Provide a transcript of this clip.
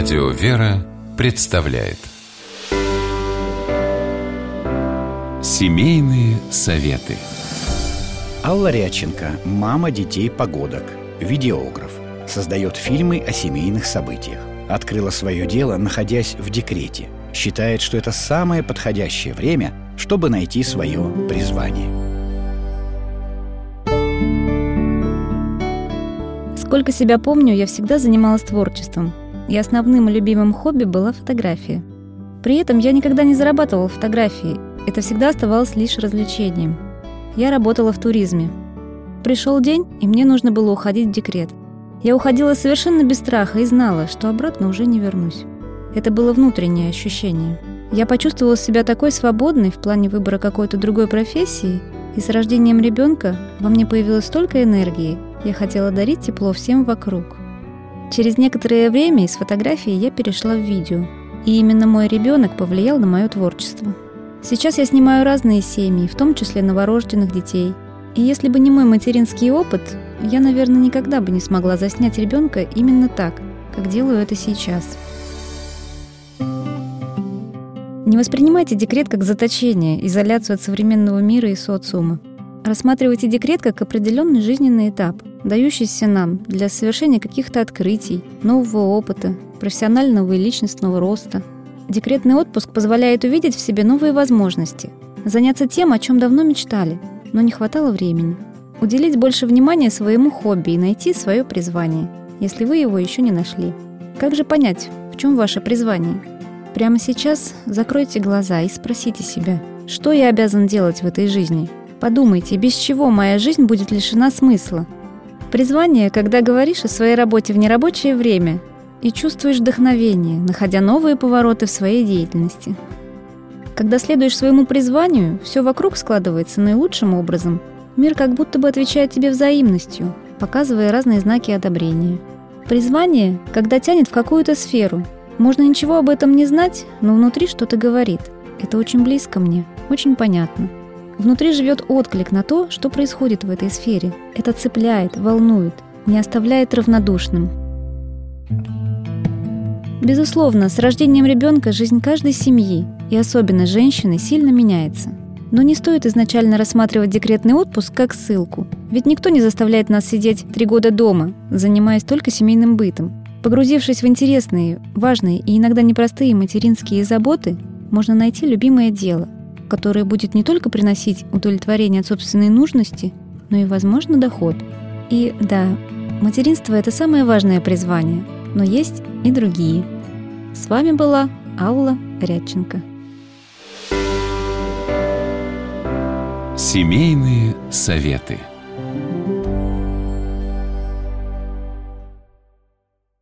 Радио «Вера» представляет Семейные советы Алла Ряченко, мама детей погодок, видеограф, создает фильмы о семейных событиях. Открыла свое дело, находясь в декрете. Считает, что это самое подходящее время, чтобы найти свое призвание. Сколько себя помню, я всегда занималась творчеством, и основным любимым хобби была фотография. При этом я никогда не зарабатывала фотографии, это всегда оставалось лишь развлечением. Я работала в туризме. Пришел день, и мне нужно было уходить в декрет. Я уходила совершенно без страха и знала, что обратно уже не вернусь. Это было внутреннее ощущение. Я почувствовала себя такой свободной в плане выбора какой-то другой профессии, и с рождением ребенка во мне появилось столько энергии, я хотела дарить тепло всем вокруг. Через некоторое время из фотографии я перешла в видео, и именно мой ребенок повлиял на мое творчество. Сейчас я снимаю разные семьи, в том числе новорожденных детей. И если бы не мой материнский опыт, я, наверное, никогда бы не смогла заснять ребенка именно так, как делаю это сейчас. Не воспринимайте декрет как заточение, изоляцию от современного мира и социума. Рассматривайте декрет как определенный жизненный этап, дающийся нам для совершения каких-то открытий, нового опыта, профессионального и личностного роста. Декретный отпуск позволяет увидеть в себе новые возможности, заняться тем, о чем давно мечтали, но не хватало времени. Уделить больше внимания своему хобби и найти свое призвание, если вы его еще не нашли. Как же понять, в чем ваше призвание? Прямо сейчас закройте глаза и спросите себя, что я обязан делать в этой жизни – Подумайте, без чего моя жизнь будет лишена смысла? Призвание, когда говоришь о своей работе в нерабочее время и чувствуешь вдохновение, находя новые повороты в своей деятельности. Когда следуешь своему призванию, все вокруг складывается наилучшим образом. Мир как будто бы отвечает тебе взаимностью, показывая разные знаки одобрения. Призвание, когда тянет в какую-то сферу. Можно ничего об этом не знать, но внутри что-то говорит. Это очень близко мне, очень понятно. Внутри живет отклик на то, что происходит в этой сфере. Это цепляет, волнует, не оставляет равнодушным. Безусловно, с рождением ребенка жизнь каждой семьи, и особенно женщины, сильно меняется. Но не стоит изначально рассматривать декретный отпуск как ссылку, ведь никто не заставляет нас сидеть три года дома, занимаясь только семейным бытом. Погрузившись в интересные, важные и иногда непростые материнские заботы, можно найти любимое дело, которое будет не только приносить удовлетворение от собственной нужности, но и, возможно, доход. И да, материнство – это самое важное призвание, но есть и другие. С вами была Алла Рядченко. Семейные советы.